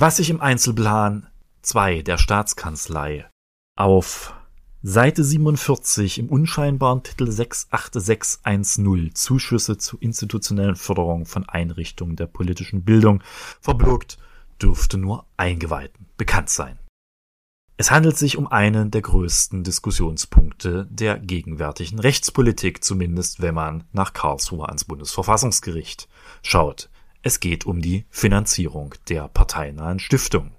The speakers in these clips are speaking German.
Was sich im Einzelplan 2 der Staatskanzlei auf Seite 47 im unscheinbaren Titel 68610 Zuschüsse zur institutionellen Förderung von Einrichtungen der politischen Bildung verbirgt, dürfte nur Eingeweihten bekannt sein. Es handelt sich um einen der größten Diskussionspunkte der gegenwärtigen Rechtspolitik, zumindest wenn man nach Karlsruhe ans Bundesverfassungsgericht schaut. Es geht um die Finanzierung der parteinahen Stiftung.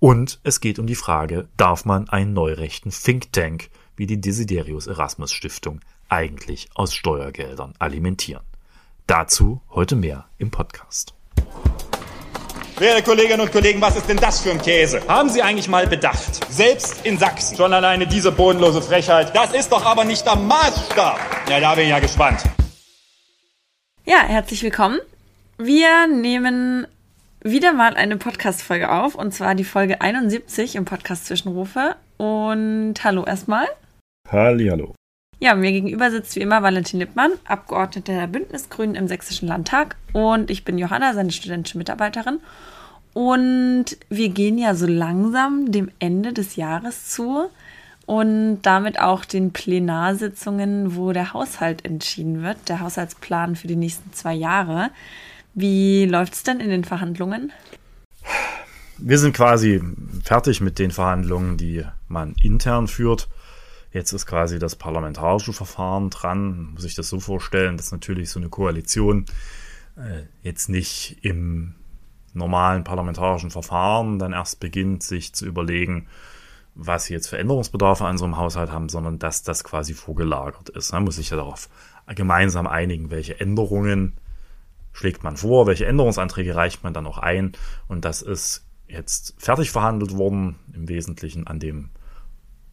Und es geht um die Frage, darf man einen neurechten Think Tank wie die Desiderius Erasmus Stiftung eigentlich aus Steuergeldern alimentieren? Dazu heute mehr im Podcast. Werte Kolleginnen und Kollegen, was ist denn das für ein Käse? Haben Sie eigentlich mal bedacht? Selbst in Sachsen. Schon alleine diese bodenlose Frechheit. Das ist doch aber nicht der Maßstab. Ja, da bin ich ja gespannt. Ja, herzlich willkommen. Wir nehmen wieder mal eine Podcast-Folge auf, und zwar die Folge 71 im Podcast Zwischenrufe. Und hallo erstmal. Halli, hallo. Ja, mir gegenüber sitzt wie immer Valentin Lippmann, Abgeordneter der Bündnisgrünen im Sächsischen Landtag. Und ich bin Johanna, seine studentische Mitarbeiterin. Und wir gehen ja so langsam dem Ende des Jahres zu und damit auch den Plenarsitzungen, wo der Haushalt entschieden wird, der Haushaltsplan für die nächsten zwei Jahre. Wie läuft es denn in den Verhandlungen? Wir sind quasi fertig mit den Verhandlungen, die man intern führt. Jetzt ist quasi das parlamentarische Verfahren dran. Muss ich das so vorstellen, dass natürlich so eine Koalition äh, jetzt nicht im normalen parlamentarischen Verfahren dann erst beginnt, sich zu überlegen, was sie jetzt für Änderungsbedarfe an einem Haushalt haben, sondern dass das quasi vorgelagert ist. Man muss sich ja darauf gemeinsam einigen, welche Änderungen schlägt man vor, welche Änderungsanträge reicht man dann auch ein. Und das ist jetzt fertig verhandelt worden, im Wesentlichen an dem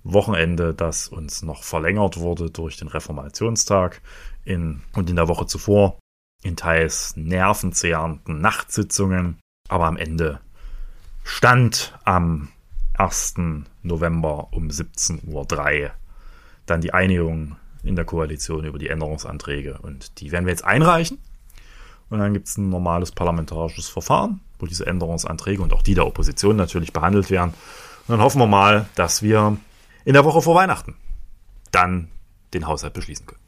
Wochenende, das uns noch verlängert wurde durch den Reformationstag in, und in der Woche zuvor in teils nervenzehrenden Nachtsitzungen. Aber am Ende stand am 1. November um 17.03 Uhr dann die Einigung in der Koalition über die Änderungsanträge. Und die werden wir jetzt einreichen. Und dann gibt es ein normales parlamentarisches Verfahren, wo diese Änderungsanträge und auch die der Opposition natürlich behandelt werden. Und dann hoffen wir mal, dass wir in der Woche vor Weihnachten dann den Haushalt beschließen können.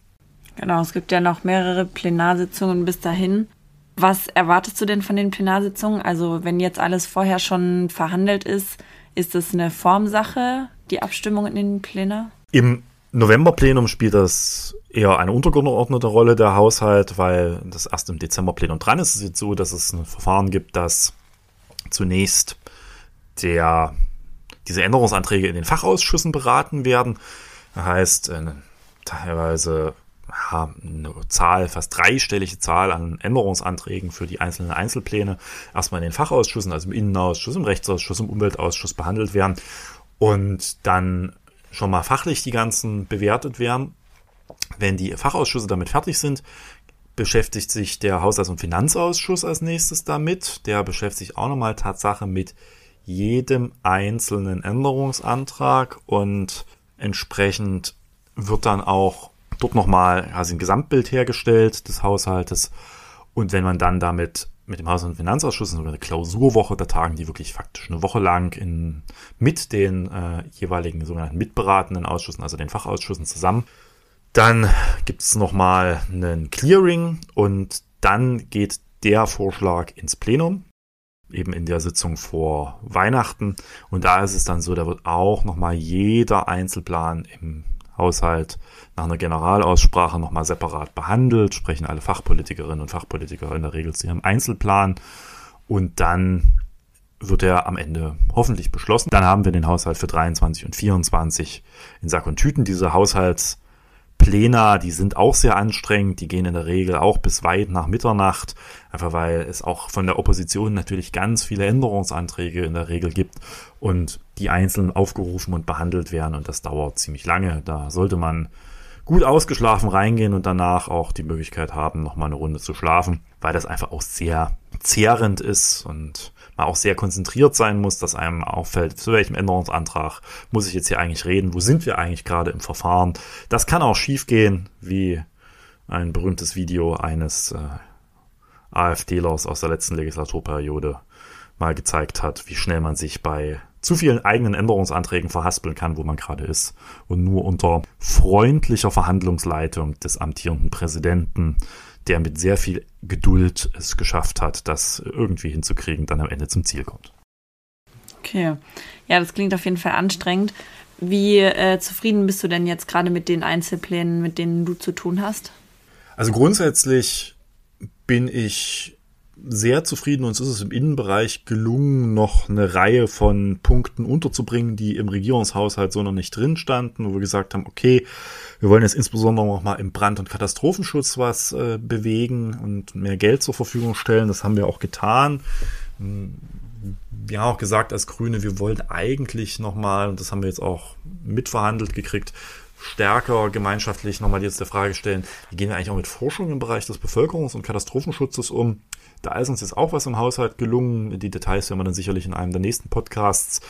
Genau, es gibt ja noch mehrere Plenarsitzungen bis dahin. Was erwartest du denn von den Plenarsitzungen? Also wenn jetzt alles vorher schon verhandelt ist, ist es eine Formsache, die Abstimmung in den Plänen? Im Novemberplenum spielt das eher eine untergeordnete Rolle, der Haushalt, weil das erst im Dezemberplenum dran ist. Es ist jetzt so, dass es ein Verfahren gibt, dass zunächst der, diese Änderungsanträge in den Fachausschüssen beraten werden. Das heißt, äh, teilweise ja, eine Zahl, fast dreistellige Zahl an Änderungsanträgen für die einzelnen Einzelpläne erstmal in den Fachausschüssen, also im Innenausschuss, im Rechtsausschuss, im Umweltausschuss behandelt werden und dann schon mal fachlich die ganzen bewertet werden. Wenn die Fachausschüsse damit fertig sind, beschäftigt sich der Haushalts- und Finanzausschuss als nächstes damit. Der beschäftigt sich auch nochmal Tatsache mit jedem einzelnen Änderungsantrag und entsprechend wird dann auch dort nochmal quasi ein Gesamtbild hergestellt des Haushaltes. Und wenn man dann damit mit dem Haushalts- und Finanzausschuss eine Klausurwoche, da tagen die wirklich faktisch eine Woche lang in, mit den äh, jeweiligen sogenannten mitberatenden Ausschüssen, also den Fachausschüssen zusammen. Dann gibt es nochmal einen Clearing und dann geht der Vorschlag ins Plenum, eben in der Sitzung vor Weihnachten. Und da ist es dann so, da wird auch nochmal jeder Einzelplan im Haushalt nach einer Generalaussprache nochmal separat behandelt, sprechen alle Fachpolitikerinnen und Fachpolitiker in der Regel zu ihrem Einzelplan und dann wird er am Ende hoffentlich beschlossen. Dann haben wir den Haushalt für 23 und 24 in Sack und Tüten. Diese Haushaltspläne, die sind auch sehr anstrengend. Die gehen in der Regel auch bis weit nach Mitternacht, einfach weil es auch von der Opposition natürlich ganz viele Änderungsanträge in der Regel gibt und die einzeln aufgerufen und behandelt werden und das dauert ziemlich lange. Da sollte man gut ausgeschlafen reingehen und danach auch die Möglichkeit haben, nochmal eine Runde zu schlafen, weil das einfach auch sehr zehrend ist und man auch sehr konzentriert sein muss, dass einem auffällt, zu welchem Änderungsantrag muss ich jetzt hier eigentlich reden, wo sind wir eigentlich gerade im Verfahren. Das kann auch schiefgehen, wie ein berühmtes Video eines äh, AfDlers aus der letzten Legislaturperiode mal gezeigt hat, wie schnell man sich bei zu vielen eigenen Änderungsanträgen verhaspeln kann, wo man gerade ist. Und nur unter freundlicher Verhandlungsleitung des amtierenden Präsidenten, der mit sehr viel Geduld es geschafft hat, das irgendwie hinzukriegen, dann am Ende zum Ziel kommt. Okay. Ja, das klingt auf jeden Fall anstrengend. Wie äh, zufrieden bist du denn jetzt gerade mit den Einzelplänen, mit denen du zu tun hast? Also grundsätzlich bin ich sehr zufrieden. Uns ist es im Innenbereich gelungen, noch eine Reihe von Punkten unterzubringen, die im Regierungshaushalt so noch nicht drin standen, wo wir gesagt haben, okay, wir wollen jetzt insbesondere noch mal im Brand- und Katastrophenschutz was äh, bewegen und mehr Geld zur Verfügung stellen. Das haben wir auch getan. Wir haben auch gesagt als Grüne, wir wollen eigentlich noch mal, und das haben wir jetzt auch mitverhandelt gekriegt, stärker gemeinschaftlich nochmal jetzt der Frage stellen, wie gehen wir eigentlich auch mit Forschung im Bereich des Bevölkerungs- und Katastrophenschutzes um? Da ist uns jetzt auch was im Haushalt gelungen. Die Details werden wir dann sicherlich in einem der nächsten Podcasts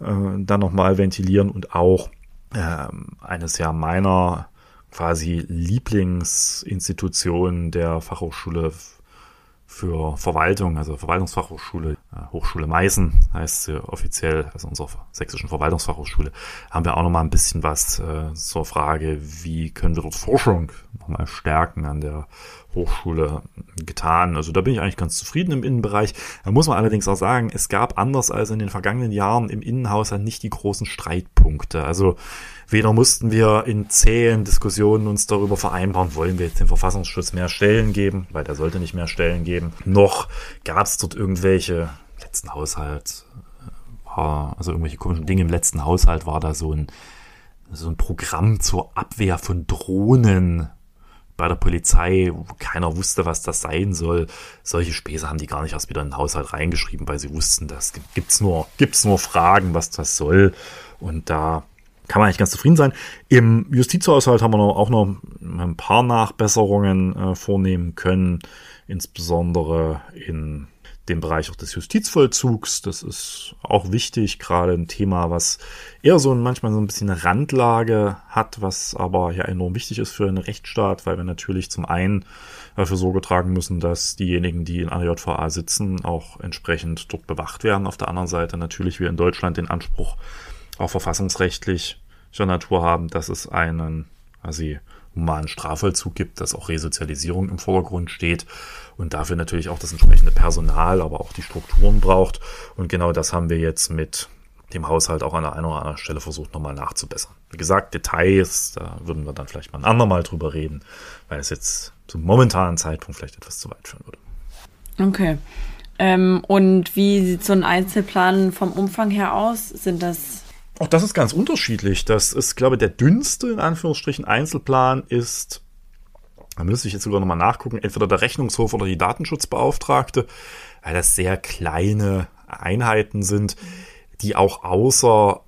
äh, dann nochmal ventilieren und auch ähm, eines ja meiner quasi Lieblingsinstitutionen der Fachhochschule für Verwaltung, also Verwaltungsfachhochschule, äh, Hochschule Meißen heißt sie offiziell, also unserer sächsischen Verwaltungsfachhochschule, haben wir auch nochmal ein bisschen was äh, zur Frage, wie können wir dort Forschung nochmal stärken an der Hochschule getan. Also da bin ich eigentlich ganz zufrieden im Innenbereich. Da muss man allerdings auch sagen, es gab anders als in den vergangenen Jahren im Innenhaushalt nicht die großen Streitpunkte. Also weder mussten wir in zähen Diskussionen uns darüber vereinbaren, wollen wir jetzt dem Verfassungsschutz mehr Stellen geben, weil der sollte nicht mehr Stellen geben, noch gab es dort irgendwelche letzten Haushalt war, also irgendwelche komischen Dinge im letzten Haushalt war da so ein so ein Programm zur Abwehr von Drohnen bei der Polizei, wo keiner wusste, was das sein soll. Solche Späße haben die gar nicht erst wieder in den Haushalt reingeschrieben, weil sie wussten, das gibt's nur, gibt's nur Fragen, was das soll. Und da kann man eigentlich ganz zufrieden sein. Im Justizhaushalt haben wir noch, auch noch ein paar Nachbesserungen äh, vornehmen können, insbesondere in dem Bereich auch des Justizvollzugs. Das ist auch wichtig, gerade ein Thema, was eher so manchmal so ein bisschen eine Randlage hat, was aber ja enorm wichtig ist für einen Rechtsstaat, weil wir natürlich zum einen dafür Sorge tragen müssen, dass diejenigen, die in einer JVA sitzen, auch entsprechend dort bewacht werden. Auf der anderen Seite natürlich wir in Deutschland den Anspruch auch verfassungsrechtlicher Natur haben, dass es einen quasi humanen Strafvollzug gibt, dass auch Resozialisierung im Vordergrund steht und dafür natürlich auch das entsprechende Personal, aber auch die Strukturen braucht. Und genau das haben wir jetzt mit dem Haushalt auch an der einen oder anderen Stelle versucht, nochmal nachzubessern. Wie gesagt, Details, da würden wir dann vielleicht mal ein andermal drüber reden, weil es jetzt zum momentanen Zeitpunkt vielleicht etwas zu weit führen würde. Okay. Ähm, und wie sieht so ein Einzelplan vom Umfang her aus? Sind das auch das ist ganz unterschiedlich. Das ist, glaube ich, der dünnste, in Anführungsstrichen, Einzelplan ist, da müsste ich jetzt sogar nochmal nachgucken, entweder der Rechnungshof oder die Datenschutzbeauftragte, weil das sehr kleine Einheiten sind, die auch außer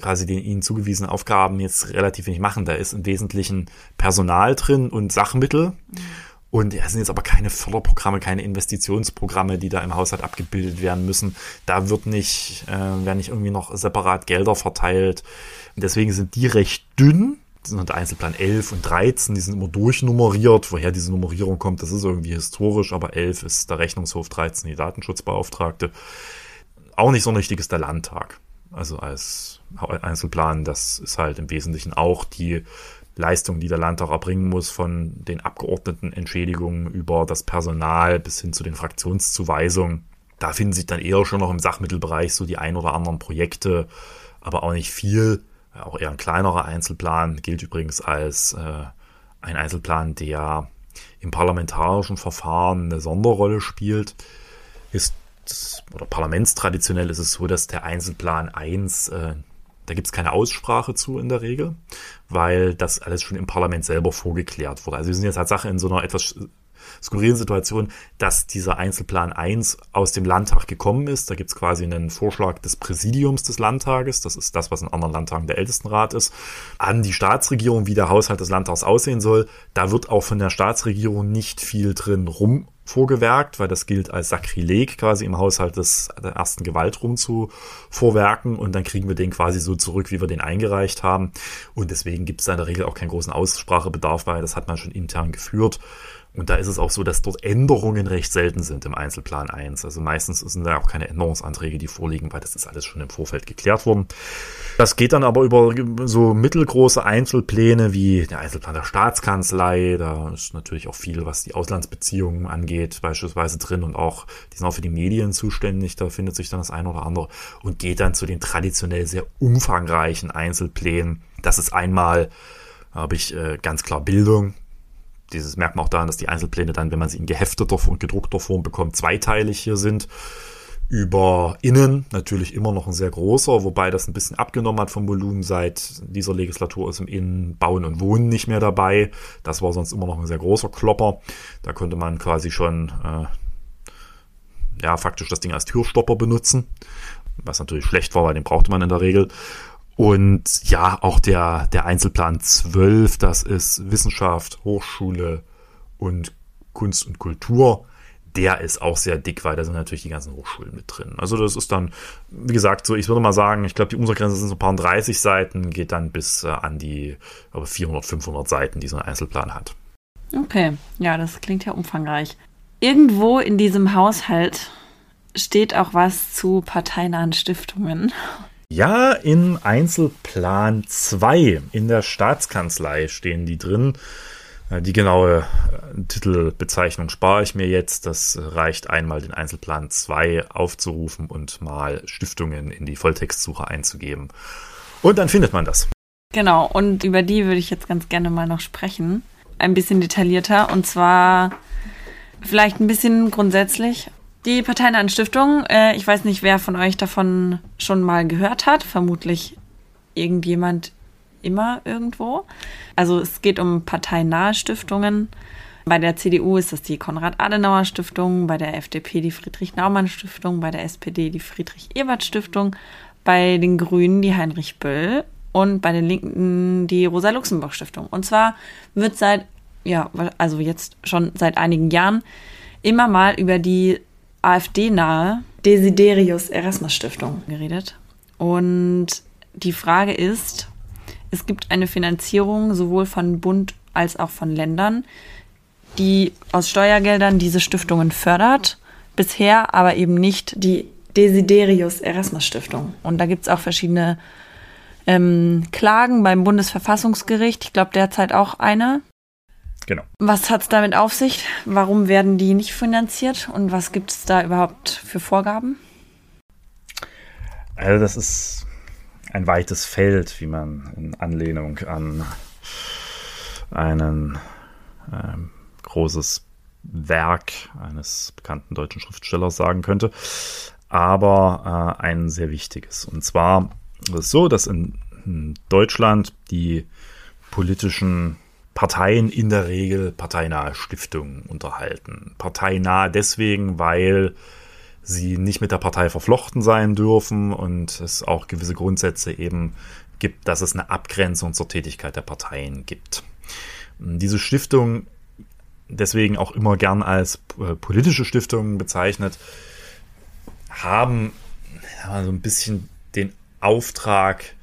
quasi den ihnen zugewiesenen Aufgaben jetzt relativ wenig machen. Da ist im Wesentlichen Personal drin und Sachmittel. Und es sind jetzt aber keine Förderprogramme, keine Investitionsprogramme, die da im Haushalt abgebildet werden müssen. Da wird nicht, äh, werden nicht irgendwie noch separat Gelder verteilt. Und deswegen sind die recht dünn. Sind der Einzelplan 11 und 13, die sind immer durchnummeriert. Woher diese Nummerierung kommt, das ist irgendwie historisch, aber 11 ist der Rechnungshof, 13 die Datenschutzbeauftragte. Auch nicht so ein richtiges der Landtag. Also als Einzelplan, das ist halt im Wesentlichen auch die Leistungen, die der Landtag erbringen muss, von den Abgeordneten Entschädigungen über das Personal bis hin zu den Fraktionszuweisungen. Da finden sich dann eher schon noch im Sachmittelbereich so die ein oder anderen Projekte, aber auch nicht viel. Auch eher ein kleinerer Einzelplan gilt übrigens als äh, ein Einzelplan, der im parlamentarischen Verfahren eine Sonderrolle spielt. Ist oder parlamentstraditionell ist es so, dass der Einzelplan 1 äh, da gibt es keine Aussprache zu in der Regel, weil das alles schon im Parlament selber vorgeklärt wurde. Also wir sind jetzt Tatsache in so einer etwas skurrilen Situation, dass dieser Einzelplan 1 aus dem Landtag gekommen ist. Da gibt es quasi einen Vorschlag des Präsidiums des Landtages, das ist das, was in anderen Landtagen der Ältestenrat ist, an die Staatsregierung, wie der Haushalt des Landtags aussehen soll. Da wird auch von der Staatsregierung nicht viel drin rum vorgewerkt, weil das gilt als Sakrileg quasi im Haushalt des der ersten Gewalt rum zu vorwerken und dann kriegen wir den quasi so zurück, wie wir den eingereicht haben und deswegen gibt es da in der Regel auch keinen großen Aussprachebedarf, weil das hat man schon intern geführt Und da ist es auch so, dass dort Änderungen recht selten sind im Einzelplan 1. Also meistens sind da auch keine Änderungsanträge, die vorliegen, weil das ist alles schon im Vorfeld geklärt worden. Das geht dann aber über so mittelgroße Einzelpläne wie der Einzelplan der Staatskanzlei. Da ist natürlich auch viel, was die Auslandsbeziehungen angeht, beispielsweise drin und auch, die sind auch für die Medien zuständig. Da findet sich dann das eine oder andere und geht dann zu den traditionell sehr umfangreichen Einzelplänen. Das ist einmal, habe ich äh, ganz klar Bildung dieses merkt man auch daran, dass die Einzelpläne dann, wenn man sie in gehefteter und gedruckter Form bekommt, zweiteilig hier sind. Über innen natürlich immer noch ein sehr großer, wobei das ein bisschen abgenommen hat vom Volumen. Seit dieser Legislatur ist im Innen Bauen und Wohnen nicht mehr dabei. Das war sonst immer noch ein sehr großer Klopper. Da konnte man quasi schon, äh, ja, faktisch das Ding als Türstopper benutzen. Was natürlich schlecht war, weil den brauchte man in der Regel. Und ja, auch der, der Einzelplan 12, das ist Wissenschaft, Hochschule und Kunst und Kultur. Der ist auch sehr dick, weil da sind natürlich die ganzen Hochschulen mit drin. Also das ist dann, wie gesagt, so, ich würde mal sagen, ich glaube, die Umsatzgrenze sind so ein paar 30 Seiten, geht dann bis äh, an die glaube, 400, 500 Seiten, die so ein Einzelplan hat. Okay, ja, das klingt ja umfangreich. Irgendwo in diesem Haushalt steht auch was zu parteinahen Stiftungen. Ja, in Einzelplan 2 in der Staatskanzlei stehen die drin. Äh, die genaue äh, Titelbezeichnung spare ich mir jetzt. Das reicht einmal, den Einzelplan 2 aufzurufen und mal Stiftungen in die Volltextsuche einzugeben. Und dann findet man das. Genau, und über die würde ich jetzt ganz gerne mal noch sprechen. Ein bisschen detaillierter. Und zwar vielleicht ein bisschen grundsätzlich die parteinahen äh, ich weiß nicht, wer von euch davon schon mal gehört hat. Vermutlich irgendjemand immer irgendwo. Also es geht um parteinahe Stiftungen. Bei der CDU ist das die Konrad-Adenauer-Stiftung, bei der FDP die Friedrich-Naumann-Stiftung, bei der SPD die Friedrich-Ebert-Stiftung, bei den Grünen die Heinrich Böll und bei den Linken die Rosa-Luxemburg-Stiftung. Und zwar wird seit, ja, also jetzt schon seit einigen Jahren immer mal über die AfD-nahe Desiderius Erasmus Stiftung geredet. Und die Frage ist, es gibt eine Finanzierung sowohl von Bund als auch von Ländern, die aus Steuergeldern diese Stiftungen fördert, bisher aber eben nicht die Desiderius Erasmus Stiftung. Und da gibt es auch verschiedene ähm, Klagen beim Bundesverfassungsgericht. Ich glaube derzeit auch eine. Genau. Was hat es damit auf sich? Warum werden die nicht finanziert und was gibt es da überhaupt für Vorgaben? Also das ist ein weites Feld, wie man in Anlehnung an ein ähm, großes Werk eines bekannten deutschen Schriftstellers sagen könnte, aber äh, ein sehr wichtiges. Und zwar ist es so, dass in, in Deutschland die politischen Parteien in der Regel parteinahe Stiftungen unterhalten. Parteinah deswegen, weil sie nicht mit der Partei verflochten sein dürfen und es auch gewisse Grundsätze eben gibt, dass es eine Abgrenzung zur Tätigkeit der Parteien gibt. Diese Stiftung deswegen auch immer gern als äh, politische Stiftungen bezeichnet, haben so ein bisschen den Auftrag,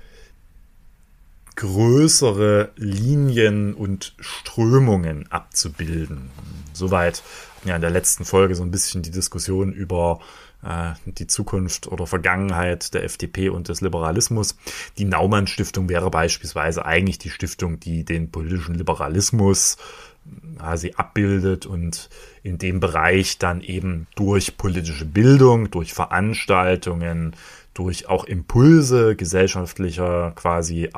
größere Linien und Strömungen abzubilden. Soweit ja in der letzten Folge so ein bisschen die Diskussion über äh, die Zukunft oder Vergangenheit der FDP und des Liberalismus. Die Naumann Stiftung wäre beispielsweise eigentlich die Stiftung, die den politischen Liberalismus quasi abbildet und in dem Bereich dann eben durch politische Bildung, durch Veranstaltungen, durch auch Impulse gesellschaftlicher quasi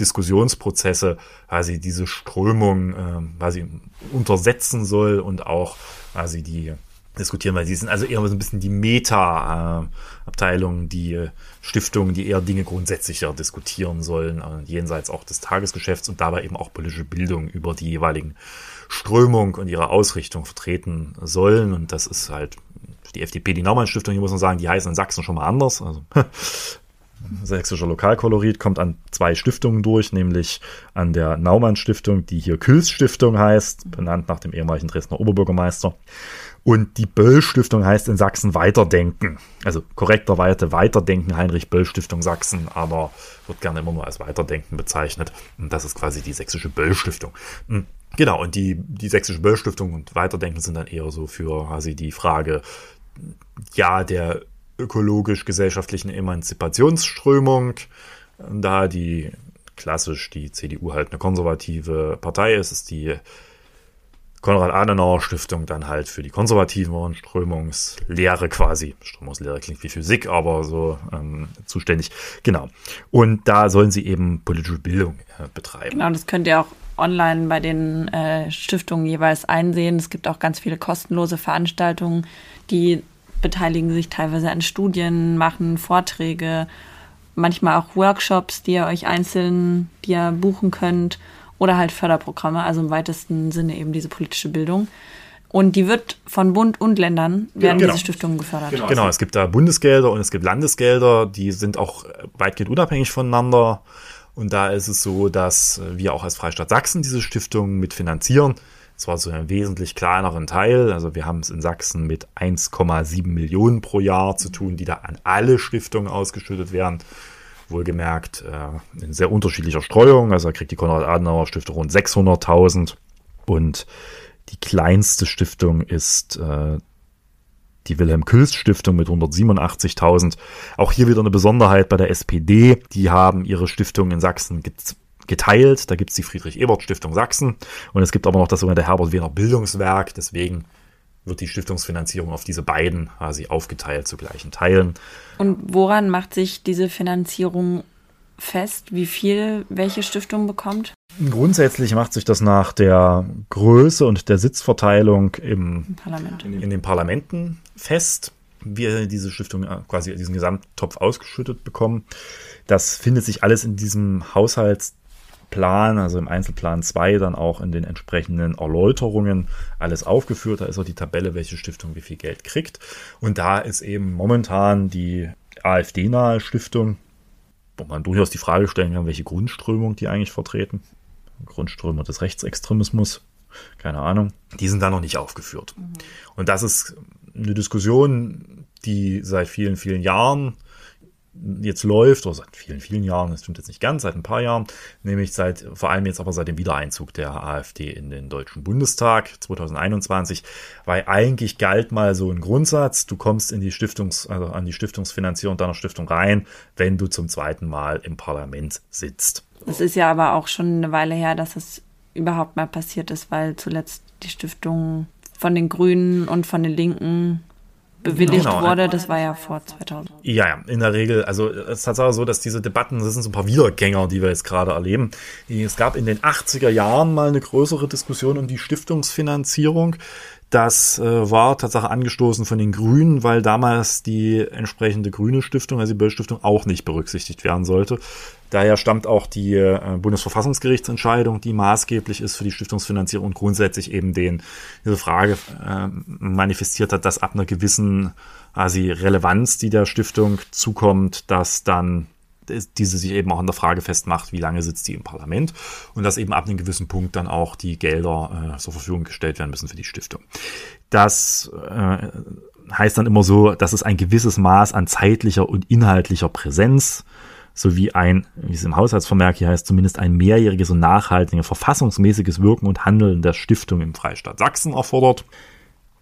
Diskussionsprozesse quasi diese Strömung äh, quasi untersetzen soll und auch quasi die diskutieren, weil sie sind also eher so ein bisschen die Meta-Abteilung, die Stiftungen, die eher Dinge grundsätzlicher diskutieren sollen, äh, jenseits auch des Tagesgeschäfts und dabei eben auch politische Bildung über die jeweiligen Strömung und ihre Ausrichtung vertreten sollen. Und das ist halt die FDP, die Naumann-Stiftung, hier muss man sagen, die heißen in Sachsen schon mal anders. Also sächsischer Lokalkolorit kommt an zwei Stiftungen durch, nämlich an der Naumann-Stiftung, die hier Küls Stiftung heißt, benannt nach dem ehemaligen Dresdner Oberbürgermeister. Und die Böll-Stiftung heißt in Sachsen Weiterdenken. Also korrekterweise Weiterdenken Heinrich Böll-Stiftung Sachsen, aber wird gerne immer nur als Weiterdenken bezeichnet. Und das ist quasi die sächsische Böll-Stiftung. Hm, genau, und die, die sächsische Böll-Stiftung und Weiterdenken sind dann eher so für quasi die Frage, ja, der ökologisch-gesellschaftlichen Emanzipationsströmung, da die klassisch die CDU halt eine konservative Partei ist, ist die Konrad-Adenauer-Stiftung dann halt für die konservativen Strömungslehre quasi. Strömungslehre klingt wie Physik, aber so ähm, zuständig. Genau. Und da sollen sie eben politische Bildung äh, betreiben. Genau, das könnt ihr auch online bei den äh, Stiftungen jeweils einsehen. Es gibt auch ganz viele kostenlose Veranstaltungen, die beteiligen sich teilweise an Studien, machen Vorträge, manchmal auch Workshops, die ihr euch einzeln, die ihr buchen könnt oder halt Förderprogramme, also im weitesten Sinne eben diese politische Bildung. Und die wird von Bund und Ländern werden genau. diese Stiftungen gefördert. Genau. genau, es gibt da Bundesgelder und es gibt Landesgelder, die sind auch weitgehend unabhängig voneinander. Und da ist es so, dass wir auch als Freistaat Sachsen diese Stiftungen mitfinanzieren. Es war so ein wesentlich kleineren Teil. Also wir haben es in Sachsen mit 1,7 Millionen pro Jahr zu tun, die da an alle Stiftungen ausgeschüttet werden. Wohlgemerkt äh, in sehr unterschiedlicher Streuung. Also da kriegt die Konrad-Adenauer-Stiftung rund 600.000 und die kleinste Stiftung ist äh, die Wilhelm-Külst-Stiftung mit 187.000. Auch hier wieder eine Besonderheit bei der SPD. Die haben ihre Stiftung in Sachsen geteilt. Da gibt es die Friedrich-Ebert-Stiftung Sachsen und es gibt aber noch das sogenannte Herbert-Wehner Bildungswerk. Deswegen wird die Stiftungsfinanzierung auf diese beiden quasi aufgeteilt zu gleichen Teilen. Und woran macht sich diese Finanzierung fest, wie viel welche Stiftung bekommt? Grundsätzlich macht sich das nach der Größe und der Sitzverteilung im, Parlament. in den Parlamenten fest, wie diese Stiftung äh, quasi diesen Gesamttopf ausgeschüttet bekommen. Das findet sich alles in diesem Haushalts Plan, also im Einzelplan 2, dann auch in den entsprechenden Erläuterungen alles aufgeführt. Da ist auch die Tabelle, welche Stiftung wie viel Geld kriegt. Und da ist eben momentan die AfD-nahe Stiftung, wo man durchaus die Frage stellen kann, welche Grundströmung die eigentlich vertreten. Grundströmung des Rechtsextremismus, keine Ahnung. Die sind da noch nicht aufgeführt. Mhm. Und das ist eine Diskussion, die seit vielen, vielen Jahren jetzt läuft, oder seit vielen, vielen Jahren, das stimmt jetzt nicht ganz, seit ein paar Jahren, nämlich seit, vor allem jetzt aber seit dem Wiedereinzug der AfD in den Deutschen Bundestag 2021, weil eigentlich galt mal so ein Grundsatz, du kommst in die Stiftungs, also an die Stiftungsfinanzierung deiner Stiftung rein, wenn du zum zweiten Mal im Parlament sitzt. Es ist ja aber auch schon eine Weile her, dass es überhaupt mal passiert ist, weil zuletzt die Stiftung von den Grünen und von den Linken bewilligt genau. wurde, das war ja vor 2000. Ja, ja, in der Regel, also es ist tatsächlich so, dass diese Debatten, das sind so ein paar Wiedergänger, die wir jetzt gerade erleben. Es gab in den 80er Jahren mal eine größere Diskussion um die Stiftungsfinanzierung. Das äh, war tatsächlich angestoßen von den Grünen, weil damals die entsprechende grüne Stiftung, also die Böll-Stiftung, auch nicht berücksichtigt werden sollte. Daher stammt auch die äh, Bundesverfassungsgerichtsentscheidung, die maßgeblich ist für die Stiftungsfinanzierung und grundsätzlich eben den, diese Frage äh, manifestiert hat, dass ab einer gewissen quasi Relevanz, die der Stiftung zukommt, dass dann diese sich eben auch an der Frage festmacht, wie lange sitzt die im Parlament und dass eben ab einem gewissen Punkt dann auch die Gelder äh, zur Verfügung gestellt werden müssen für die Stiftung. Das äh, heißt dann immer so, dass es ein gewisses Maß an zeitlicher und inhaltlicher Präsenz sowie ein, wie es im Haushaltsvermerk hier heißt, zumindest ein mehrjähriges und nachhaltiges verfassungsmäßiges Wirken und Handeln der Stiftung im Freistaat Sachsen erfordert.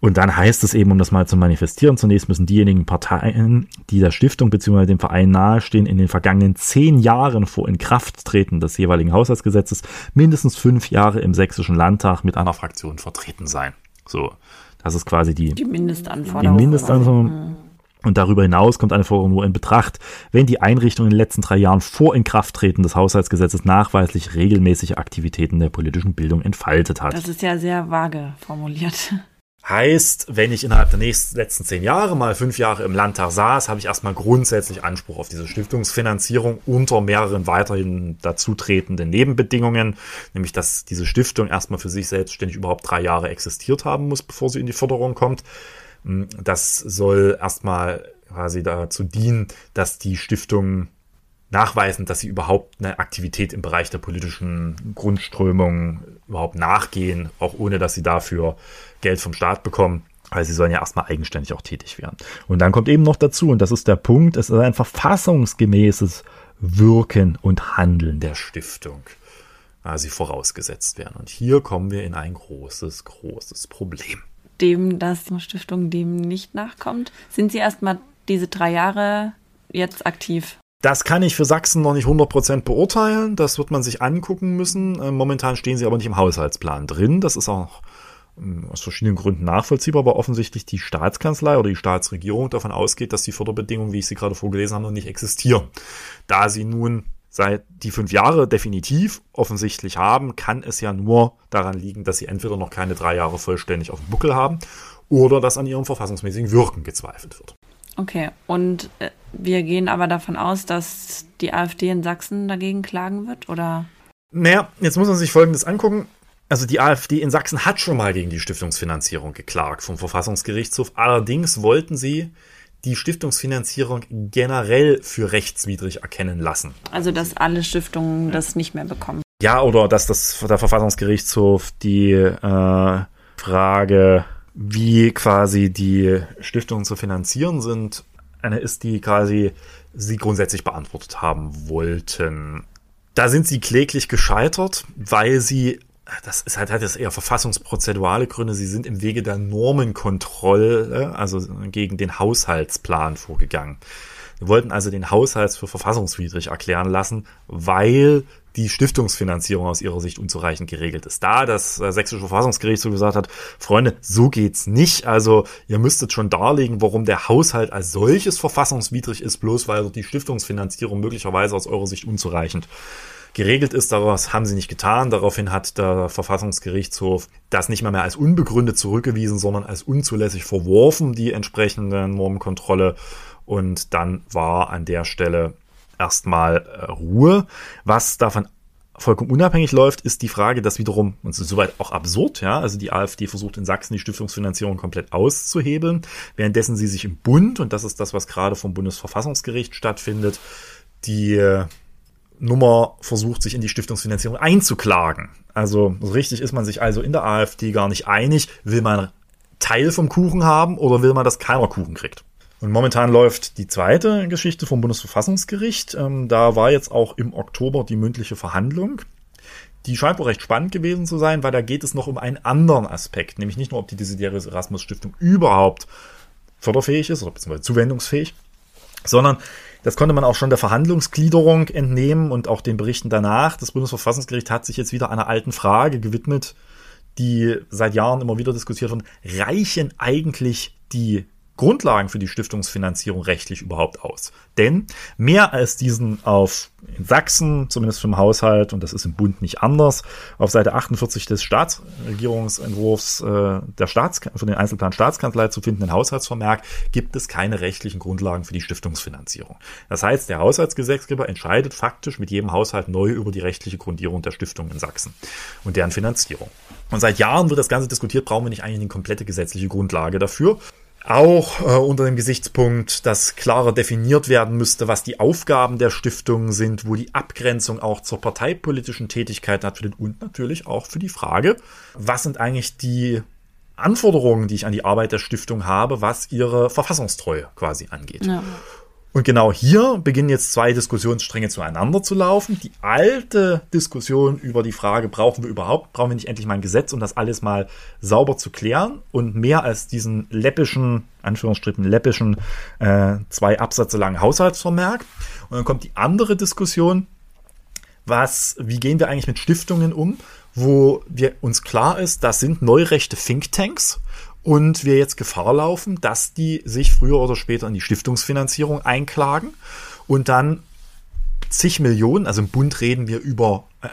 Und dann heißt es eben, um das mal zu manifestieren, zunächst müssen diejenigen Parteien, die der Stiftung bzw. dem Verein nahestehen, in den vergangenen zehn Jahren vor Inkrafttreten des jeweiligen Haushaltsgesetzes mindestens fünf Jahre im sächsischen Landtag mit einer Fraktion vertreten sein. So, das ist quasi die, die Mindestanforderung. Die Mindestanforderung. Mhm. Und darüber hinaus kommt eine Forderung nur in Betracht, wenn die Einrichtung in den letzten drei Jahren vor Inkrafttreten des Haushaltsgesetzes nachweislich regelmäßige Aktivitäten der politischen Bildung entfaltet hat. Das ist ja sehr vage formuliert. Heißt, wenn ich innerhalb der nächsten, letzten zehn Jahre mal fünf Jahre im Landtag saß, habe ich erstmal grundsätzlich Anspruch auf diese Stiftungsfinanzierung unter mehreren weiterhin dazutretenden Nebenbedingungen, nämlich dass diese Stiftung erstmal für sich selbstständig überhaupt drei Jahre existiert haben muss, bevor sie in die Förderung kommt. Hm, das soll erstmal quasi dazu dienen, dass die Stiftung nachweisen, dass sie überhaupt eine Aktivität im Bereich der politischen Grundströmung überhaupt nachgehen, auch ohne dass sie dafür Geld vom Staat bekommen. Weil sie sollen ja erstmal eigenständig auch tätig werden. Und dann kommt eben noch dazu, und das ist der Punkt, es ist ein verfassungsgemäßes Wirken und Handeln der Stiftung quasi vorausgesetzt werden. Und hier kommen wir in ein großes, großes Problem. Dem, dass die Stiftung dem nicht nachkommt, sind sie erstmal diese drei Jahre jetzt aktiv. Das kann ich für Sachsen noch nicht 100% beurteilen. Das wird man sich angucken müssen. Äh, momentan stehen sie aber nicht im Haushaltsplan drin. Das ist auch ähm, aus verschiedenen Gründen nachvollziehbar, aber offensichtlich die Staatskanzlei oder die Staatsregierung davon ausgeht, dass die Förderbedingungen, wie ich sie gerade vorgelesen habe, noch nicht existieren. Da sie nun seit die fünf Jahre definitiv offensichtlich haben, kann es ja nur daran liegen, dass sie entweder noch keine drei Jahre vollständig auf dem Buckel haben oder dass an ihrem verfassungsmäßigen Wirken gezweifelt wird. Okay, und äh, wir gehen aber davon aus, dass die AfD in Sachsen dagegen klagen wird, oder? Naja, jetzt muss man sich Folgendes angucken. Also die AfD in Sachsen hat schon mal gegen die Stiftungsfinanzierung geklagt vom Verfassungsgerichtshof. Allerdings wollten sie die Stiftungsfinanzierung generell für rechtswidrig erkennen lassen. Also dass alle Stiftungen das nicht mehr bekommen. Ja, oder dass das der Verfassungsgerichtshof die äh, Frage, wie quasi die Stiftungen zu finanzieren sind, eine ist, die quasi sie grundsätzlich beantwortet haben wollten. Da sind sie kläglich gescheitert, weil sie das ist halt, halt das eher verfassungsprozedurale Gründe. Sie sind im Wege der Normenkontrolle, also gegen den Haushaltsplan vorgegangen. Wir wollten also den Haushalts für verfassungswidrig erklären lassen, weil die Stiftungsfinanzierung aus ihrer Sicht unzureichend geregelt ist. Da das sächsische Verfassungsgericht so gesagt hat, Freunde, so geht's nicht. Also ihr müsstet schon darlegen, warum der Haushalt als solches verfassungswidrig ist, bloß weil die Stiftungsfinanzierung möglicherweise aus eurer Sicht unzureichend geregelt ist. Daraus haben sie nicht getan. Daraufhin hat der Verfassungsgerichtshof das nicht mal mehr als unbegründet zurückgewiesen, sondern als unzulässig verworfen, die entsprechende Normenkontrolle. Und dann war an der Stelle erstmal äh, Ruhe. Was davon vollkommen unabhängig läuft, ist die Frage, dass wiederum, und es ist soweit auch absurd, ja, also die AfD versucht in Sachsen die Stiftungsfinanzierung komplett auszuhebeln, währenddessen sie sich im Bund, und das ist das, was gerade vom Bundesverfassungsgericht stattfindet, die äh, Nummer versucht, sich in die Stiftungsfinanzierung einzuklagen. Also richtig ist man sich also in der AfD gar nicht einig. Will man Teil vom Kuchen haben oder will man, dass keiner Kuchen kriegt? Und momentan läuft die zweite Geschichte vom Bundesverfassungsgericht. Ähm, da war jetzt auch im Oktober die mündliche Verhandlung. Die scheint wohl recht spannend gewesen zu sein, weil da geht es noch um einen anderen Aspekt, nämlich nicht nur, ob die Desiderius Erasmus Stiftung überhaupt förderfähig ist oder beziehungsweise zuwendungsfähig, sondern das konnte man auch schon der Verhandlungsgliederung entnehmen und auch den Berichten danach. Das Bundesverfassungsgericht hat sich jetzt wieder einer alten Frage gewidmet, die seit Jahren immer wieder diskutiert wird. Reichen eigentlich die Grundlagen für die Stiftungsfinanzierung rechtlich überhaupt aus. Denn mehr als diesen auf in Sachsen, zumindest für den Haushalt, und das ist im Bund nicht anders, auf Seite 48 des Staatsregierungsentwurfs äh, der Staats von den Einzelplan Staatskanzlei zu findenden Haushaltsvermerk gibt es keine rechtlichen Grundlagen für die Stiftungsfinanzierung. Das heißt, der Haushaltsgesetzgeber entscheidet faktisch mit jedem Haushalt neu über die rechtliche Grundierung der Stiftung in Sachsen und deren Finanzierung. Und seit Jahren wird das Ganze diskutiert, brauchen wir nicht eigentlich eine komplette gesetzliche Grundlage dafür auch äh, unter dem Gesichtspunkt, dass klarer definiert werden müsste, was die Aufgaben der Stiftung sind, wo die Abgrenzung auch zur parteipolitischen Tätigkeit hat und natürlich auch für die Frage, was sind eigentlich die Anforderungen, die ich an die Arbeit der Stiftung habe, was ihre Verfassungstreue quasi angeht. Ja. Und genau hier beginnen jetzt zwei Diskussionsstränge zueinander zu laufen. Die alte Diskussion über die Frage, brauchen wir überhaupt, brauchen wir nicht endlich mal ein Gesetz, um das alles mal sauber zu klären und mehr als diesen läppischen, Anführungsstrichen läppischen, äh, zwei Absätze langen Haushaltsvermerk. Und dann kommt die andere Diskussion, was, wie gehen wir eigentlich mit Stiftungen um, wo wir uns klar ist, das sind neurechte Thinktanks und wir jetzt Gefahr laufen, dass die sich früher oder später in die Stiftungsfinanzierung einklagen und dann zig Millionen, also im Bund reden wir über äh,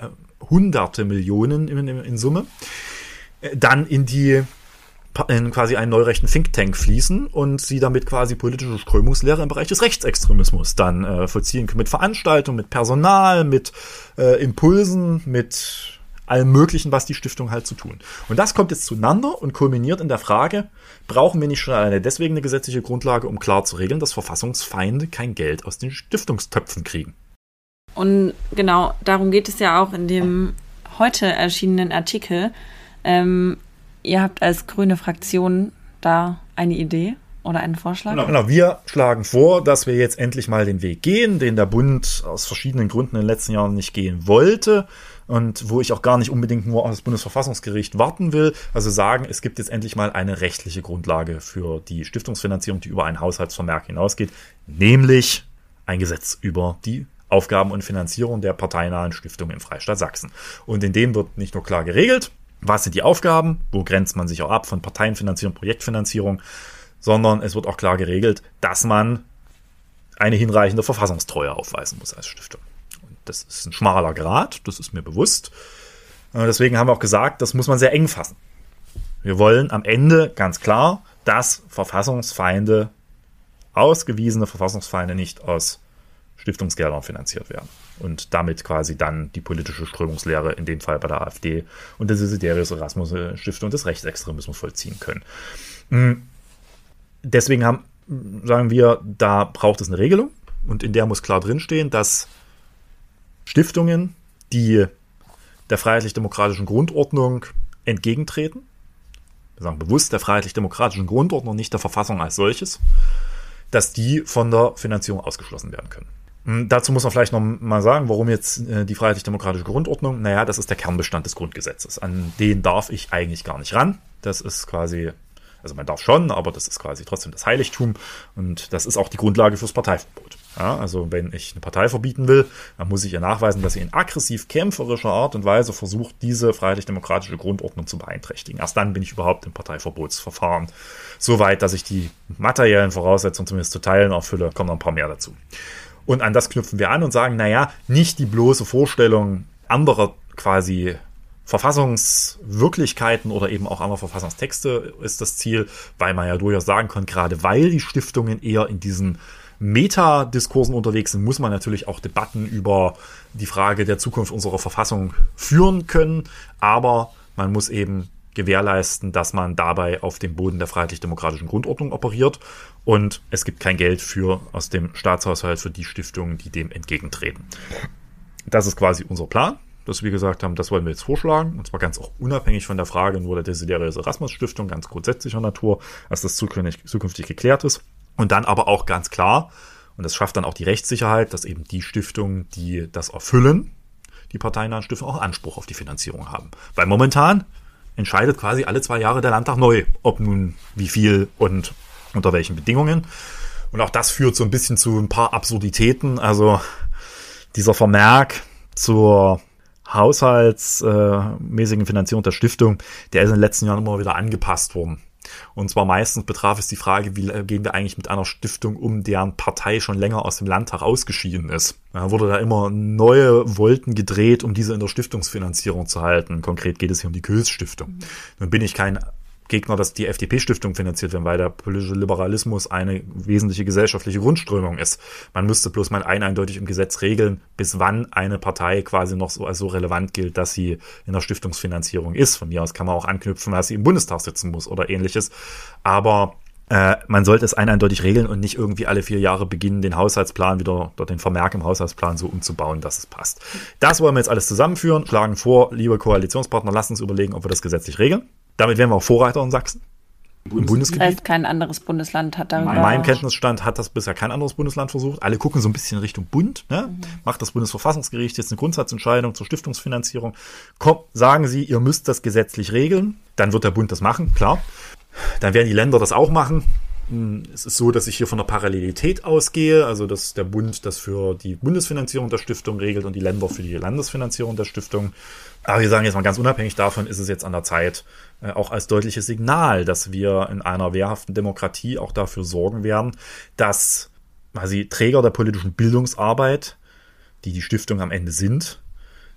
hunderte Millionen in, in, Summe, äh, dann in die in quasi einen neurechten Think Tank fließen und sie damit quasi politische Strömungslehre im Bereich des Rechtsextremismus dann äh, vollziehen können. Mit Veranstaltungen, mit Personal, mit äh, Impulsen, mit allem Möglichen, was die Stiftung halt zu tun. Und das kommt jetzt zueinander und kulminiert in der Frage, brauchen wir nicht schon alleine deswegen eine gesetzliche Grundlage, um klar zu regeln, dass Verfassungsfeinde kein Geld aus den Stiftungstöpfen kriegen? Und genau, darum geht es ja auch in dem heute erschienenen Artikel. Ähm, ihr habt als grüne Fraktion da eine Idee oder einen Vorschlag? Genau, genau. Wir schlagen vor, dass wir jetzt endlich mal den Weg gehen, den der Bund aus verschiedenen Gründen in den letzten Jahren nicht gehen wollte und wo ich auch gar nicht unbedingt nur auf das Bundesverfassungsgericht warten will. Also sagen, es gibt jetzt endlich mal eine rechtliche Grundlage für die Stiftungsfinanzierung, die über einen Haushaltsvermerk hinausgeht, nämlich ein Gesetz über die Aufgaben und Finanzierung der parteinahen Stiftungen im Freistaat Sachsen. Und in dem wird nicht nur klar geregelt, was sind die Aufgaben, wo grenzt man sich auch ab von Parteienfinanzierung, Projektfinanzierung, sondern es wird auch klar geregelt, dass man eine hinreichende Verfassungstreue aufweisen muss als Stiftung. Das ist ein schmaler Grad, das ist mir bewusst. Äh, deswegen haben wir auch gesagt, das muss man sehr eng fassen. Wir wollen am Ende ganz klar, dass Verfassungsfeinde, ausgewiesene Verfassungsfeinde nicht aus Stiftungsgeldern finanziert werden und damit quasi dann die politische Strömungslehre, in dem Fall bei der AfD und der Desiderius Erasmus Stiftung des Rechtsextremismus vollziehen können. Hm. Deswegen haben, sagen wir, da braucht es eine Regelung und in der muss klar drinstehen, dass Stiftungen, die der freiheitlich-demokratischen Grundordnung entgegentreten. Wir sagen bewusst der freiheitlich-demokratischen Grundordnung, nicht der Verfassung als solches, dass die von der Finanzierung ausgeschlossen werden können. Hm, dazu muss man vielleicht noch mal sagen, warum jetzt äh, die freiheitlich-demokratische Grundordnung? Naja, das ist der Kernbestand des Grundgesetzes. An den darf ich eigentlich gar nicht ran. Das ist quasi also man darf schon, aber das ist quasi trotzdem das Heiligtum und das ist auch die Grundlage fürs Parteiverbot. Ja, also wenn ich eine Partei verbieten will, dann muss ich ihr nachweisen, dass sie in aggressiv kämpferischer Art und Weise versucht, diese freiheitlich-demokratische Grundordnung zu beeinträchtigen. Erst dann bin ich überhaupt im Parteiverbotsverfahren so weit, dass ich die materiellen Voraussetzungen zumindest zu Teilen erfülle, kommen noch ein paar mehr dazu. Und an das knüpfen wir an und sagen, naja, nicht die bloße Vorstellung anderer quasi Verfassungswirklichkeiten oder eben auch anderer Verfassungstexte ist das Ziel, weil man ja durchaus sagen kann, gerade weil die Stiftungen eher in diesen Metadiskursen unterwegs sind, muss man natürlich auch Debatten über die Frage der Zukunft unserer Verfassung führen können, aber man muss eben gewährleisten, dass man dabei auf dem Boden der freiheitlich-demokratischen Grundordnung operiert und es gibt kein Geld für aus dem Staatshaushalt für die Stiftungen, die dem entgegentreten. Das ist quasi unser Plan dass wir gesagt haben, das wollen wir jetzt vorschlagen, und zwar ganz auch unabhängig von der Frage nur der Desiderius Erasmus Stiftung, ganz grundsätzlicher Natur, dass das zukünftig, zukünftig geklärt ist. Und dann aber auch ganz klar, und das schafft dann auch die Rechtssicherheit, dass eben die Stiftungen, die das erfüllen, die parteinahen Stiftungen auch Anspruch auf die Finanzierung haben. Weil momentan entscheidet quasi alle zwei Jahre der Landtag neu, ob nun wie viel und unter welchen Bedingungen. Und auch das führt so ein bisschen zu ein paar Absurditäten. Also dieser Vermerk zur haushaltsmäßigen Finanzierung der Stiftung, der ist in den letzten Jahren immer wieder angepasst worden. Und zwar meistens betraf es die Frage, wie gehen wir eigentlich mit einer Stiftung um, deren Partei schon länger aus dem Landtag ausgeschieden ist. Da wurde da immer neue Wolken gedreht, um diese in der Stiftungsfinanzierung zu halten. Konkret geht es hier um die Kös Stiftung. Nun bin ich kein Gegner, dass die FDP-Stiftung finanziert werden, weil der politische Liberalismus eine wesentliche gesellschaftliche Grundströmung ist. Man müsste bloß mal ein eindeutig im Gesetz regeln, bis wann eine Partei quasi noch so so relevant gilt, dass sie in der Stiftungsfinanzierung ist. Von mir aus kann man auch anknüpfen, dass sie im Bundestag sitzen muss oder ähnliches. Aber äh, man sollte es eindeutig regeln und nicht irgendwie alle vier Jahre beginnen, den Haushaltsplan wieder oder den Vermerk im Haushaltsplan so umzubauen, dass es passt. Das wollen wir jetzt alles zusammenführen, schlagen vor, liebe Koalitionspartner, lasst uns überlegen, ob wir das gesetzlich regeln. Damit wären wir auch Vorreiter in Sachsen. Im Bundesgebiet. Das heißt, kein anderes Bundesland hat darüber. In meinem Kenntnisstand hat das bisher kein anderes Bundesland versucht. Alle gucken so ein bisschen Richtung Bund. Ne? Mhm. Macht das Bundesverfassungsgericht jetzt eine Grundsatzentscheidung zur Stiftungsfinanzierung? Komm, sagen Sie, ihr müsst das gesetzlich regeln. Dann wird der Bund das machen, klar. Dann werden die Länder das auch machen. Hm, es ist so, dass ich hier von der Parallelität ausgehe, also dass der Bund das für die Bundesfinanzierung der Stiftung regelt und die Länder für die Landesfinanzierung der Stiftung. Aber wir sagen jetzt mal ganz unabhängig davon, ist es jetzt an der Zeit, äh, auch als deutliches Signal, dass wir in einer wehrhaften Demokratie auch dafür sorgen werden, dass quasi Träger der politischen Bildungsarbeit, die die Stiftung am Ende sind,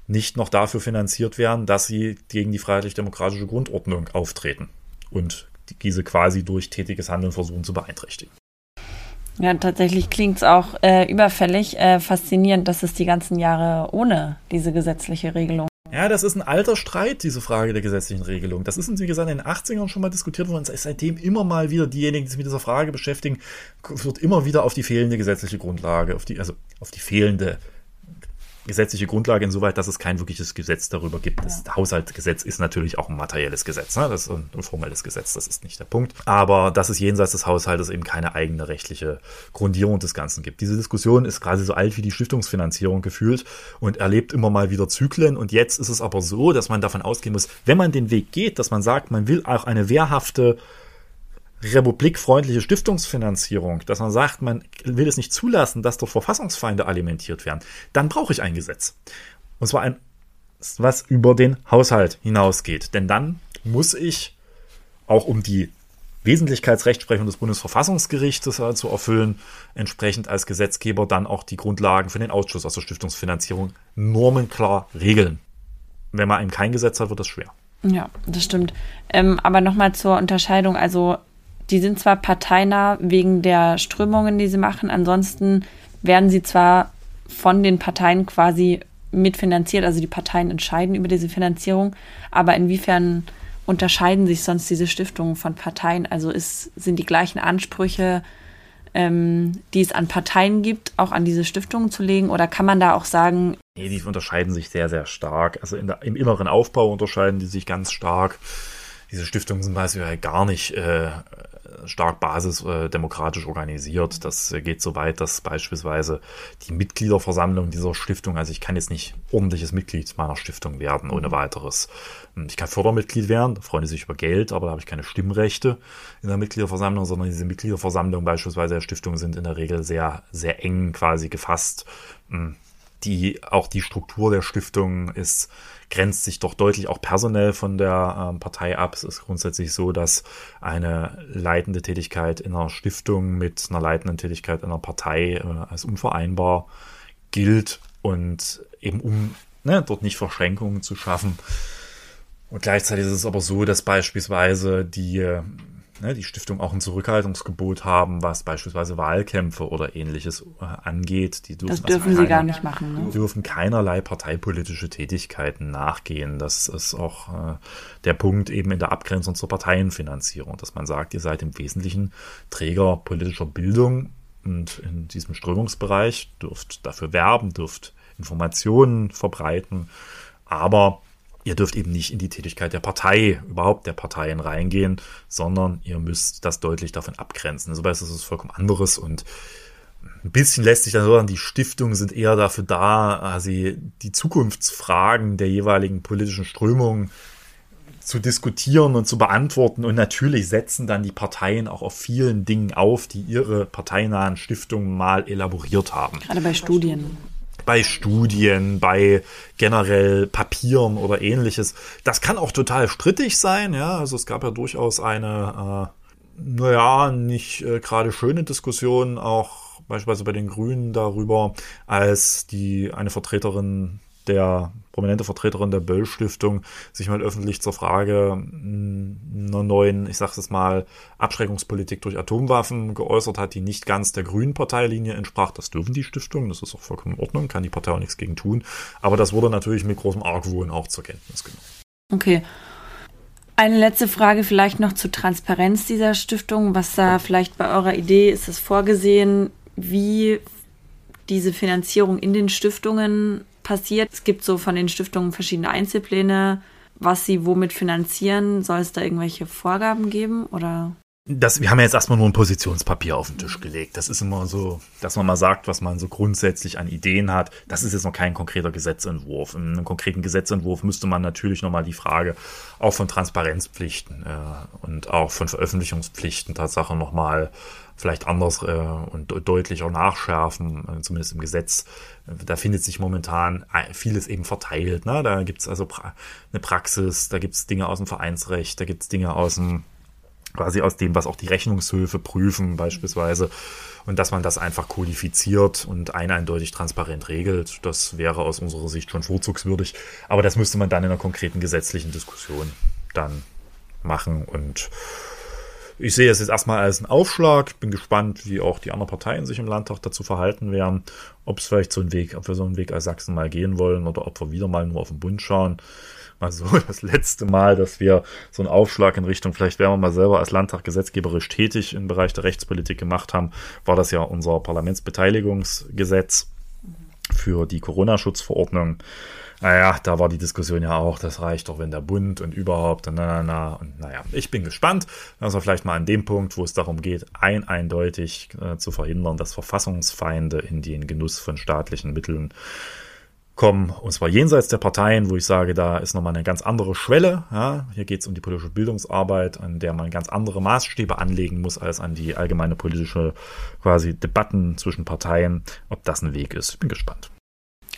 nicht noch dafür finanziert werden, dass sie gegen die freiheitlich-demokratische Grundordnung auftreten und diese quasi durch tätiges Handeln versuchen zu beeinträchtigen. Ja, tatsächlich klingt es auch äh, überfällig, äh, faszinierend, dass es die ganzen Jahre ohne diese gesetzliche Regelung ja, das ist ein alter Streit, diese Frage der gesetzlichen Regelung. Das ist wie gesagt, in den 80ern schon mal diskutiert worden. Seitdem immer mal wieder diejenigen, die sich mit dieser Frage beschäftigen, wird immer wieder auf die fehlende gesetzliche Grundlage, auf die, also auf die fehlende gesetzliche Grundlage insoweit, dass es kein wirkliches Gesetz darüber gibt. Das Haushaltsgesetz ist natürlich auch ein materielles Gesetz, ne? das ist ein, formelles Gesetz, das ist nicht der Punkt. Aber dass es jenseits des Haushaltes eben keine eigene rechtliche Grundierung des Ganzen gibt. Diese Diskussion ist quasi so alt wie die Stiftungsfinanzierung gefühlt und erlebt immer mal wieder Zyklen. Und jetzt ist es aber so, dass man davon ausgehen muss, wenn man den Weg geht, dass man sagt, man will auch eine wehrhafte republikfreundliche Stiftungsfinanzierung, dass man sagt, man will es nicht zulassen, dass dort Verfassungsfeinde alimentiert werden, dann brauche ich ein Gesetz. Und zwar ein, was über den Haushalt hinausgeht. Denn dann muss ich auch um die Wesentlichkeitsrechtsprechung des Bundesverfassungsgerichtes äh, zu erfüllen, entsprechend als Gesetzgeber dann auch die Grundlagen für den Ausschuss aus der Stiftungsfinanzierung normenklar regeln. Wenn man eben kein Gesetz hat, wird das schwer. Ja, das stimmt. Ähm, aber nochmal zur Unterscheidung. Also die sind zwar parteinah wegen der Strömungen, die sie machen, ansonsten werden sie zwar von den Parteien quasi mitfinanziert, also die Parteien entscheiden über diese Finanzierung, aber inwiefern unterscheiden sich sonst diese Stiftungen von Parteien? Also ist, sind die gleichen Ansprüche, ähm, die es an Parteien gibt, auch an diese Stiftungen zu legen? Oder kann man da auch sagen? Nee, die unterscheiden sich sehr, sehr stark. Also der, im inneren Aufbau unterscheiden die sich ganz stark. Diese Stiftungen sind beispielsweise gar nicht äh, stark basisdemokratisch äh, organisiert. Das äh, geht so weit, dass beispielsweise die Mitgliederversammlung dieser Stiftung, also ich kann jetzt nicht ordentliches Mitglied meiner Stiftung werden ohne mhm. weiteres. Hm, ich kann Fördermitglied werden, da freuen sie sich über Geld, aber da habe ich keine Stimmrechte in der Mitgliederversammlung, sondern diese Mitgliederversammlung beispielsweise der Stiftung sind in der Regel sehr, sehr eng quasi gefasst. Hm, die, auch die Struktur der Stiftung ist grenzt sich doch deutlich auch personell von der ähm, Partei ab. Es ist grundsätzlich so, dass eine leitende Tätigkeit in einer Stiftung mit einer leitenden Tätigkeit in einer Partei äh, als unvereinbar gilt und eben um ne, dort nicht Verschränkungen zu schaffen. Und gleichzeitig ist es aber so, dass beispielsweise die ne, die Stiftung auch ein Zurückhaltungsgebot haben, was beispielsweise Wahlkämpfe oder ähnliches äh, angeht. Die dürfen das dürfen also sie gar nicht machen. Ne? dürfen keinerlei parteipolitische Tätigkeiten nachgehen. Das ist auch äh, der Punkt eben in der Abgrenzung zur Parteienfinanzierung, dass man sagt, ihr seid im Wesentlichen Träger politischer Bildung und in diesem Strömungsbereich dürft dafür werben, dürft Informationen verbreiten, aber ihr dürft eben nicht in die Tätigkeit der Partei, überhaupt der Parteien reingehen, sondern ihr müsst das deutlich davon abgrenzen. Also das ist vollkommen anderes und ein bisschen lässt sich dann hören, die Stiftungen sind eher dafür da, also die Zukunftsfragen der jeweiligen politischen Strömungen zu diskutieren und zu beantworten. Und natürlich setzen dann die Parteien auch auf vielen Dingen auf, die ihre parteinahen Stiftungen mal elaboriert haben. Gerade bei Studien bei Studien, bei generell Papieren oder ähnliches. Das kann auch total strittig sein, ja. Also es gab ja durchaus eine, äh, naja, nicht äh, gerade schöne Diskussion auch beispielsweise bei den Grünen darüber, als die eine Vertreterin der prominente Vertreterin der Böll-Stiftung sich mal öffentlich zur Frage hm, einer neuen, ich sage es mal, Abschreckungspolitik durch Atomwaffen geäußert hat, die nicht ganz der grünen Parteilinie entsprach. Das dürfen die Stiftungen, das ist auch vollkommen in Ordnung, kann die Partei auch nichts gegen tun. Aber das wurde natürlich mit großem Argwohn auch zur Kenntnis genommen. Okay. Eine letzte Frage vielleicht noch zur Transparenz dieser Stiftung. Was da vielleicht bei eurer Idee ist es vorgesehen, wie diese Finanzierung in den Stiftungen passiert. Es gibt so von den Stiftungen verschiedene Einzelpläne, was sie womit finanzieren. Soll es da irgendwelche Vorgaben geben oder? Das, wir haben ja jetzt erstmal nur ein Positionspapier auf den Tisch gelegt. Das ist immer so, dass man mal sagt, was man so grundsätzlich an Ideen hat. Das ist jetzt noch kein konkreter Gesetzentwurf. In einem konkreten Gesetzentwurf müsste man natürlich nochmal die Frage auch von Transparenzpflichten äh, und auch von Veröffentlichungspflichten Tatsache nochmal vielleicht anders äh, und deutlicher nachschärfen, äh, zumindest im Gesetz. Da findet sich momentan vieles eben verteilt. Ne? Da gibt's also pra eine Praxis, da gibt's Dinge aus dem Vereinsrecht, da gibt's Dinge aus dem quasi aus dem, was auch die Rechnungshöfe prüfen beispielsweise. Und dass man das einfach kodifiziert und ein eindeutig transparent regelt, das wäre aus unserer Sicht schon vorzugswürdig. Aber das müsste man dann in einer konkreten gesetzlichen Diskussion dann machen und ich sehe es jetzt erstmal als einen Aufschlag. Bin gespannt, wie auch die anderen Parteien sich im Landtag dazu verhalten werden. Ob es vielleicht so einen Weg, ob wir so einen Weg als Sachsen mal gehen wollen oder ob wir wieder mal nur auf den Bund schauen. Mal so das letzte Mal, dass wir so einen Aufschlag in Richtung, vielleicht wären wir mal selber als Landtag gesetzgeberisch tätig im Bereich der Rechtspolitik gemacht haben, war das ja unser Parlamentsbeteiligungsgesetz für die Corona-Schutzverordnung. Naja, da war die Diskussion ja auch, das reicht doch, wenn der Bund und überhaupt und na, na, na. Und naja, ich bin gespannt, dass wir vielleicht mal an dem Punkt, wo es darum geht, ein eindeutig äh, zu verhindern, dass Verfassungsfeinde in den Genuss von staatlichen Mitteln kommen, und zwar jenseits der Parteien, wo ich sage, da ist nochmal eine ganz andere Schwelle. Ja, hier geht es um die politische Bildungsarbeit, an der man ganz andere Maßstäbe anlegen muss, als an die allgemeine politische quasi Debatten zwischen Parteien, ob das ein Weg ist. Bin gespannt.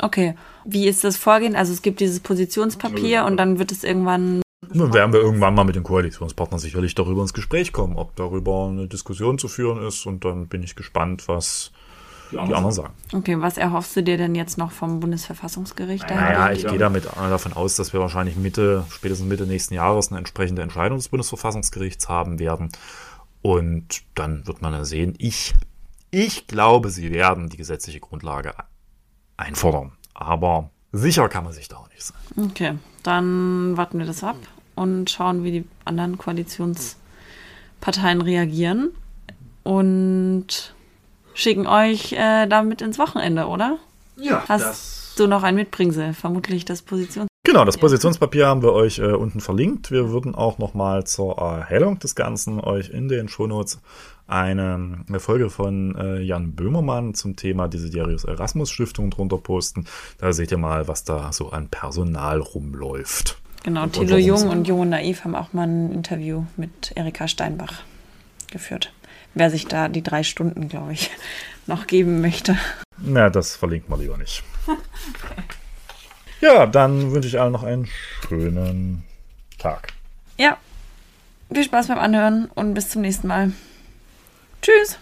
Okay, wie ist das Vorgehen? Also es gibt dieses Positionspapier und dann wird es irgendwann. Dann werden wir irgendwann mal mit den Koalitionspartnern sicherlich darüber ins Gespräch kommen, ob darüber eine Diskussion zu führen ist. Und dann bin ich gespannt, was die anderen sagen. Okay, was erhoffst du dir denn jetzt noch vom Bundesverfassungsgericht? Naja, ich gehe damit davon aus, dass wir wahrscheinlich Mitte, spätestens Mitte nächsten Jahres eine entsprechende Entscheidung des Bundesverfassungsgerichts haben werden. Und dann wird man dann sehen, ich, ich glaube, sie werden die gesetzliche Grundlage einfordern. Aber sicher kann man sich da auch nicht sein. Okay, dann warten wir das ab und schauen, wie die anderen Koalitionsparteien reagieren. Und schicken euch äh, damit ins Wochenende, oder? Ja. Hast du noch ein Mitbringsel? Vermutlich das Positions. Genau, das Positionspapier haben wir euch äh, unten verlinkt. Wir würden auch nochmal zur Erhellung des Ganzen euch in den Shownotes eine, eine Folge von äh, Jan Böhmermann zum Thema Desiderius Erasmus Stiftung drunter posten. Da seht ihr mal, was da so an Personal rumläuft. Genau, Thilo Jung und Jung und Naiv haben auch mal ein Interview mit Erika Steinbach geführt wer sich da die drei Stunden, glaube ich, noch geben möchte. Na, das verlinkt man lieber nicht. okay. Ja, dann wünsche ich allen noch einen schönen Tag. Ja, viel Spaß beim Anhören und bis zum nächsten Mal. Tschüss.